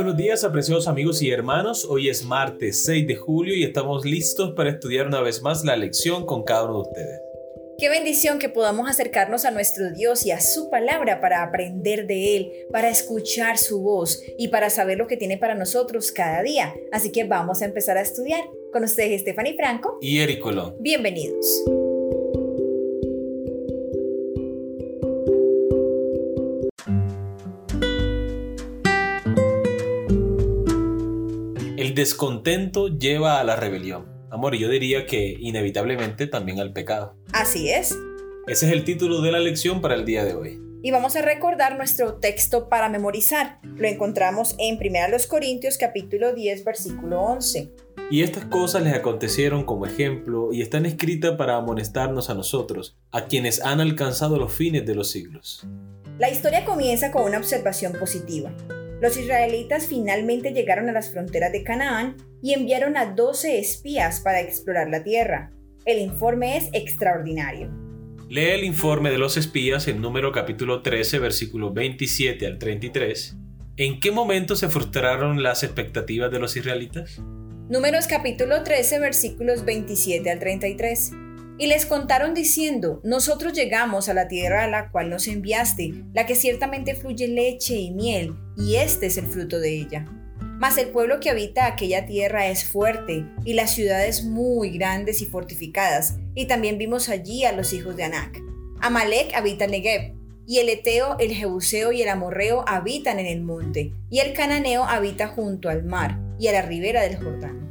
buenos días, apreciados amigos y hermanos. Hoy es martes 6 de julio y estamos listos para estudiar una vez más la lección con cada uno de ustedes. Qué bendición que podamos acercarnos a nuestro Dios y a su palabra para aprender de Él, para escuchar su voz y para saber lo que tiene para nosotros cada día. Así que vamos a empezar a estudiar. Con ustedes Stephanie Franco y Eric Colón. Bienvenidos. Descontento lleva a la rebelión. Amor, yo diría que inevitablemente también al pecado. Así es. Ese es el título de la lección para el día de hoy. Y vamos a recordar nuestro texto para memorizar. Lo encontramos en 1 Corintios capítulo 10 versículo 11. Y estas cosas les acontecieron como ejemplo y están escritas para amonestarnos a nosotros, a quienes han alcanzado los fines de los siglos. La historia comienza con una observación positiva. Los israelitas finalmente llegaron a las fronteras de Canaán y enviaron a 12 espías para explorar la tierra. El informe es extraordinario. Lee el informe de los espías en número capítulo 13, versículos 27 al 33. ¿En qué momento se frustraron las expectativas de los israelitas? Números capítulo 13, versículos 27 al 33. Y les contaron diciendo, nosotros llegamos a la tierra a la cual nos enviaste, la que ciertamente fluye leche y miel, y este es el fruto de ella. Mas el pueblo que habita aquella tierra es fuerte, y las ciudades muy grandes y fortificadas, y también vimos allí a los hijos de Anac. Amalek habita en Negev, y el Eteo, el Jebuseo y el Amorreo habitan en el monte, y el Cananeo habita junto al mar y a la ribera del Jordán.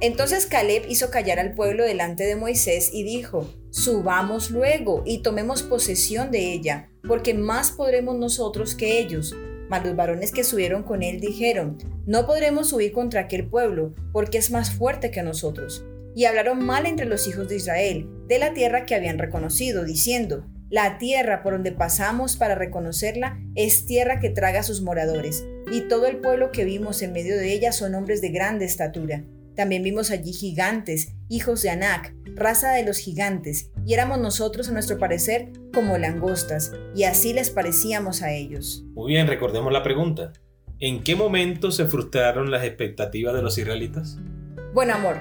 Entonces Caleb hizo callar al pueblo delante de Moisés y dijo, Subamos luego y tomemos posesión de ella, porque más podremos nosotros que ellos. Mas los varones que subieron con él dijeron, No podremos subir contra aquel pueblo, porque es más fuerte que nosotros. Y hablaron mal entre los hijos de Israel, de la tierra que habían reconocido, diciendo, La tierra por donde pasamos para reconocerla es tierra que traga a sus moradores, y todo el pueblo que vimos en medio de ella son hombres de grande estatura también vimos allí gigantes, hijos de Anak, raza de los gigantes, y éramos nosotros a nuestro parecer como langostas, y así les parecíamos a ellos. Muy bien, recordemos la pregunta. ¿En qué momento se frustraron las expectativas de los israelitas? Bueno, amor,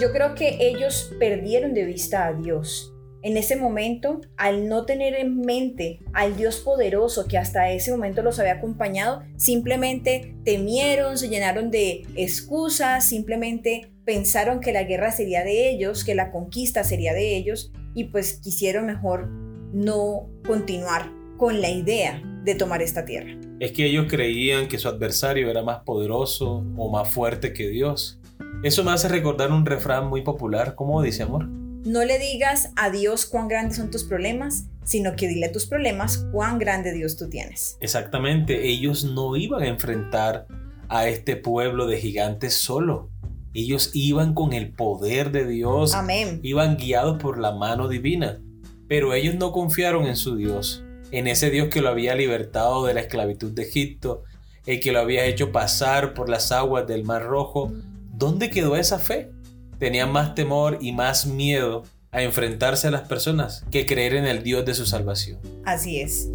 yo creo que ellos perdieron de vista a Dios en ese momento, al no tener en mente al Dios poderoso que hasta ese momento los había acompañado, simplemente temieron, se llenaron de excusas, simplemente pensaron que la guerra sería de ellos, que la conquista sería de ellos y pues quisieron mejor no continuar con la idea de tomar esta tierra. Es que ellos creían que su adversario era más poderoso o más fuerte que Dios. Eso me hace recordar un refrán muy popular, ¿cómo dice amor? No le digas a Dios cuán grandes son tus problemas, sino que dile a tus problemas cuán grande Dios tú tienes. Exactamente, ellos no iban a enfrentar a este pueblo de gigantes solo. Ellos iban con el poder de Dios. Amén. Iban guiados por la mano divina. Pero ellos no confiaron en su Dios, en ese Dios que lo había libertado de la esclavitud de Egipto, el que lo había hecho pasar por las aguas del Mar Rojo. ¿Dónde quedó esa fe? Tenían más temor y más miedo a enfrentarse a las personas que creer en el Dios de su salvación. Así es.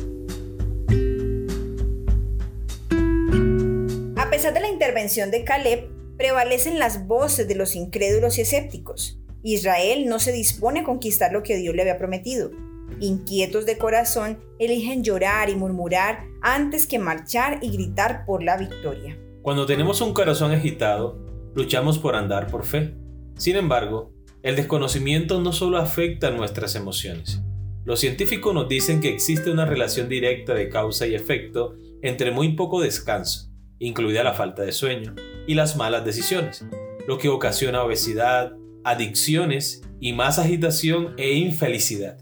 A pesar de la intervención de Caleb, prevalecen las voces de los incrédulos y escépticos. Israel no se dispone a conquistar lo que Dios le había prometido. Inquietos de corazón, eligen llorar y murmurar antes que marchar y gritar por la victoria. Cuando tenemos un corazón agitado, luchamos por andar por fe. Sin embargo, el desconocimiento no solo afecta nuestras emociones. Los científicos nos dicen que existe una relación directa de causa y efecto entre muy poco descanso, incluida la falta de sueño, y las malas decisiones, lo que ocasiona obesidad, adicciones y más agitación e infelicidad.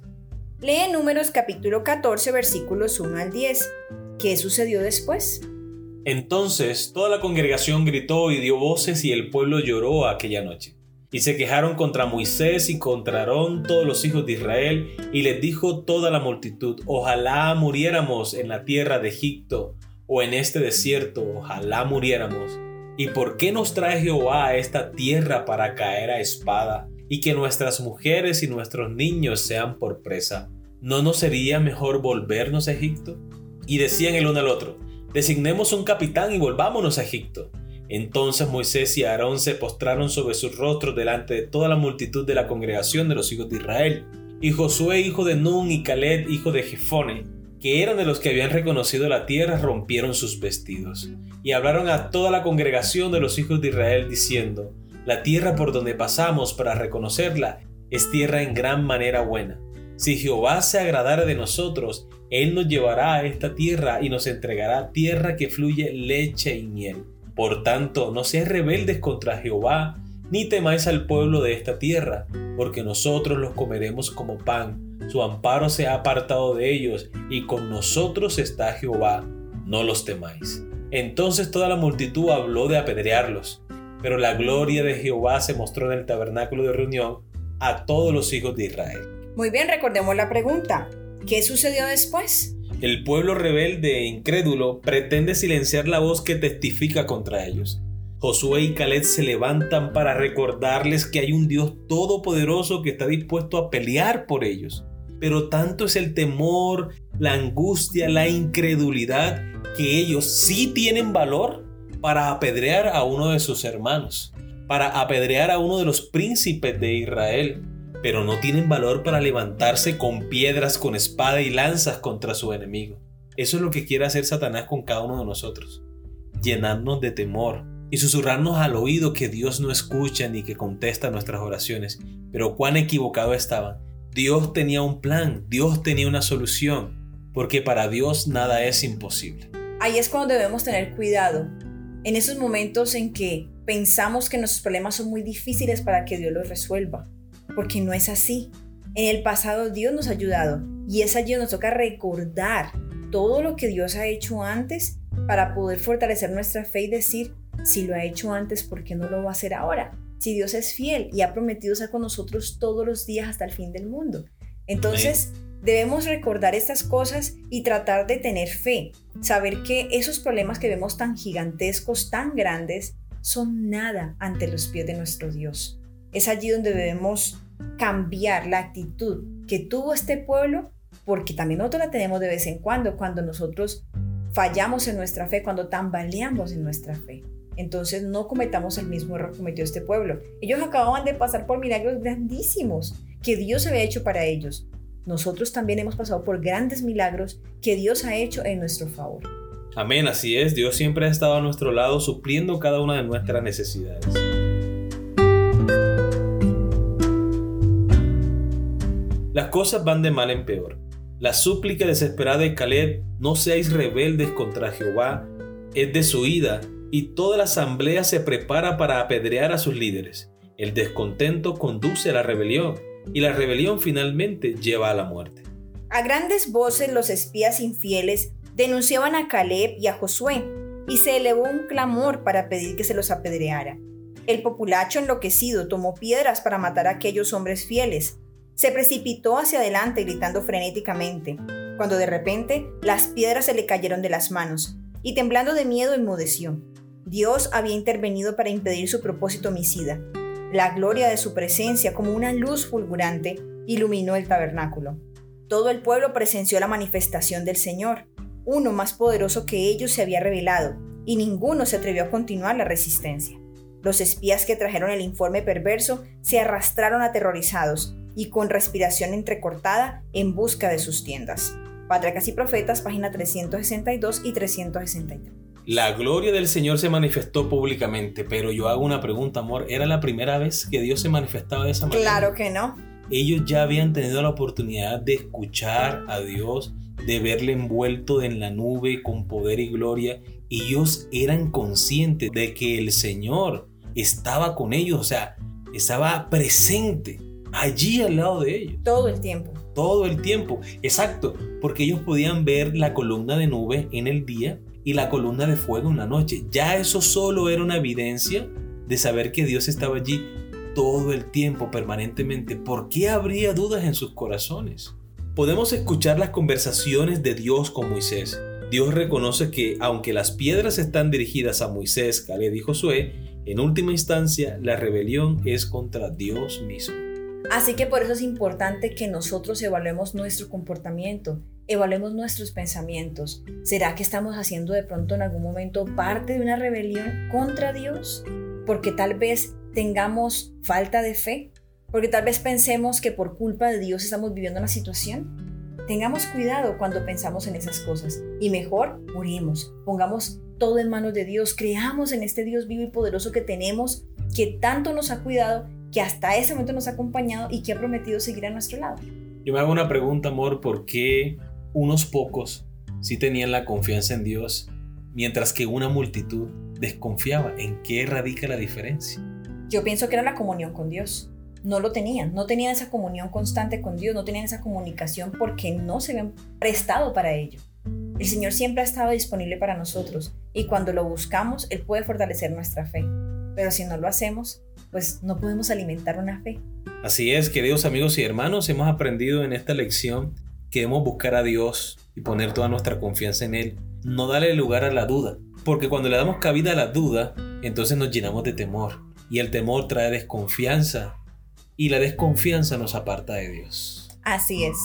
Lee Números capítulo 14 versículos 1 al 10. ¿Qué sucedió después? Entonces toda la congregación gritó y dio voces y el pueblo lloró aquella noche. Y se quejaron contra Moisés y contra Aarón todos los hijos de Israel, y les dijo toda la multitud, ojalá muriéramos en la tierra de Egipto, o en este desierto, ojalá muriéramos. ¿Y por qué nos trae Jehová a esta tierra para caer a espada, y que nuestras mujeres y nuestros niños sean por presa? ¿No nos sería mejor volvernos a Egipto? Y decían el uno al otro, Designemos un capitán y volvámonos a Egipto. Entonces Moisés y Aarón se postraron sobre sus rostros delante de toda la multitud de la congregación de los hijos de Israel. Y Josué, hijo de Nun, y Caleb, hijo de Jefone, que eran de los que habían reconocido la tierra, rompieron sus vestidos. Y hablaron a toda la congregación de los hijos de Israel, diciendo, La tierra por donde pasamos para reconocerla es tierra en gran manera buena. Si Jehová se agradara de nosotros, Él nos llevará a esta tierra y nos entregará tierra que fluye leche y miel. Por tanto, no seáis rebeldes contra Jehová, ni temáis al pueblo de esta tierra, porque nosotros los comeremos como pan. Su amparo se ha apartado de ellos, y con nosotros está Jehová. No los temáis. Entonces toda la multitud habló de apedrearlos, pero la gloria de Jehová se mostró en el tabernáculo de reunión a todos los hijos de Israel. Muy bien, recordemos la pregunta. ¿Qué sucedió después? El pueblo rebelde e incrédulo pretende silenciar la voz que testifica contra ellos. Josué y Caleb se levantan para recordarles que hay un Dios todopoderoso que está dispuesto a pelear por ellos. Pero tanto es el temor, la angustia, la incredulidad, que ellos sí tienen valor para apedrear a uno de sus hermanos, para apedrear a uno de los príncipes de Israel, pero no tienen valor para levantarse con piedras, con espada y lanzas contra su enemigo. Eso es lo que quiere hacer Satanás con cada uno de nosotros, llenarnos de temor y susurrarnos al oído que Dios no escucha ni que contesta nuestras oraciones. Pero cuán equivocado estaban. Dios tenía un plan, Dios tenía una solución, porque para Dios nada es imposible. Ahí es cuando debemos tener cuidado, en esos momentos en que pensamos que nuestros problemas son muy difíciles para que Dios los resuelva porque no es así. En el pasado Dios nos ha ayudado y es allí donde nos toca recordar todo lo que Dios ha hecho antes para poder fortalecer nuestra fe y decir, si lo ha hecho antes, ¿por qué no lo va a hacer ahora? Si Dios es fiel y ha prometido estar con nosotros todos los días hasta el fin del mundo. Entonces, debemos recordar estas cosas y tratar de tener fe, saber que esos problemas que vemos tan gigantescos, tan grandes, son nada ante los pies de nuestro Dios. Es allí donde debemos cambiar la actitud que tuvo este pueblo, porque también nosotros la tenemos de vez en cuando, cuando nosotros fallamos en nuestra fe, cuando tambaleamos en nuestra fe. Entonces no cometamos el mismo error que cometió este pueblo. Ellos acababan de pasar por milagros grandísimos que Dios había hecho para ellos. Nosotros también hemos pasado por grandes milagros que Dios ha hecho en nuestro favor. Amén, así es. Dios siempre ha estado a nuestro lado supliendo cada una de nuestras necesidades. Las cosas van de mal en peor. La súplica desesperada de Caleb, no seáis rebeldes contra Jehová, es desuida y toda la asamblea se prepara para apedrear a sus líderes. El descontento conduce a la rebelión y la rebelión finalmente lleva a la muerte. A grandes voces los espías infieles denunciaban a Caleb y a Josué y se elevó un clamor para pedir que se los apedreara. El populacho enloquecido tomó piedras para matar a aquellos hombres fieles, se precipitó hacia adelante gritando frenéticamente, cuando de repente las piedras se le cayeron de las manos, y temblando de miedo enmudeció. Dios había intervenido para impedir su propósito homicida. La gloria de su presencia, como una luz fulgurante, iluminó el tabernáculo. Todo el pueblo presenció la manifestación del Señor. Uno más poderoso que ellos se había revelado, y ninguno se atrevió a continuar la resistencia. Los espías que trajeron el informe perverso se arrastraron aterrorizados y con respiración entrecortada en busca de sus tiendas. Patriarcas y Profetas, página 362 y 363. La gloria del Señor se manifestó públicamente, pero yo hago una pregunta, amor. ¿Era la primera vez que Dios se manifestaba de esa manera? Claro que no. Ellos ya habían tenido la oportunidad de escuchar a Dios, de verle envuelto en la nube con poder y gloria, y ellos eran conscientes de que el Señor estaba con ellos, o sea, estaba presente allí al lado de ellos. Todo el tiempo. Todo el tiempo, exacto, porque ellos podían ver la columna de nube en el día y la columna de fuego en la noche. Ya eso solo era una evidencia de saber que Dios estaba allí todo el tiempo, permanentemente. ¿Por qué habría dudas en sus corazones? Podemos escuchar las conversaciones de Dios con Moisés. Dios reconoce que aunque las piedras están dirigidas a Moisés, Caleb y Josué, en última instancia la rebelión es contra Dios mismo. Así que por eso es importante que nosotros evaluemos nuestro comportamiento evaluemos nuestros pensamientos. ¿Será que estamos haciendo de pronto en algún momento parte de una rebelión contra Dios? Porque tal vez tengamos falta de fe, porque tal vez pensemos que por culpa de Dios estamos viviendo una situación. Tengamos cuidado cuando pensamos en esas cosas y mejor morimos. Pongamos todo en manos de Dios, creamos en este Dios vivo y poderoso que tenemos, que tanto nos ha cuidado, que hasta ese momento nos ha acompañado y que ha prometido seguir a nuestro lado. Yo me hago una pregunta, amor, ¿por qué unos pocos sí tenían la confianza en Dios, mientras que una multitud desconfiaba? ¿En qué radica la diferencia? Yo pienso que era la comunión con Dios. No lo tenían, no tenían esa comunión constante con Dios, no tenían esa comunicación porque no se habían prestado para ello. El Señor siempre ha estado disponible para nosotros y cuando lo buscamos, Él puede fortalecer nuestra fe. Pero si no lo hacemos, pues no podemos alimentar una fe. Así es, queridos amigos y hermanos, hemos aprendido en esta lección que debemos buscar a Dios y poner toda nuestra confianza en Él. No darle lugar a la duda, porque cuando le damos cabida a la duda, entonces nos llenamos de temor. Y el temor trae desconfianza, y la desconfianza nos aparta de Dios. Así es.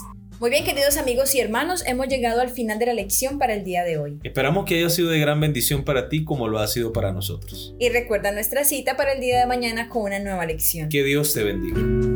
Muy bien, queridos amigos y hermanos, hemos llegado al final de la lección para el día de hoy. Esperamos que haya sido de gran bendición para ti como lo ha sido para nosotros. Y recuerda nuestra cita para el día de mañana con una nueva lección. Que Dios te bendiga.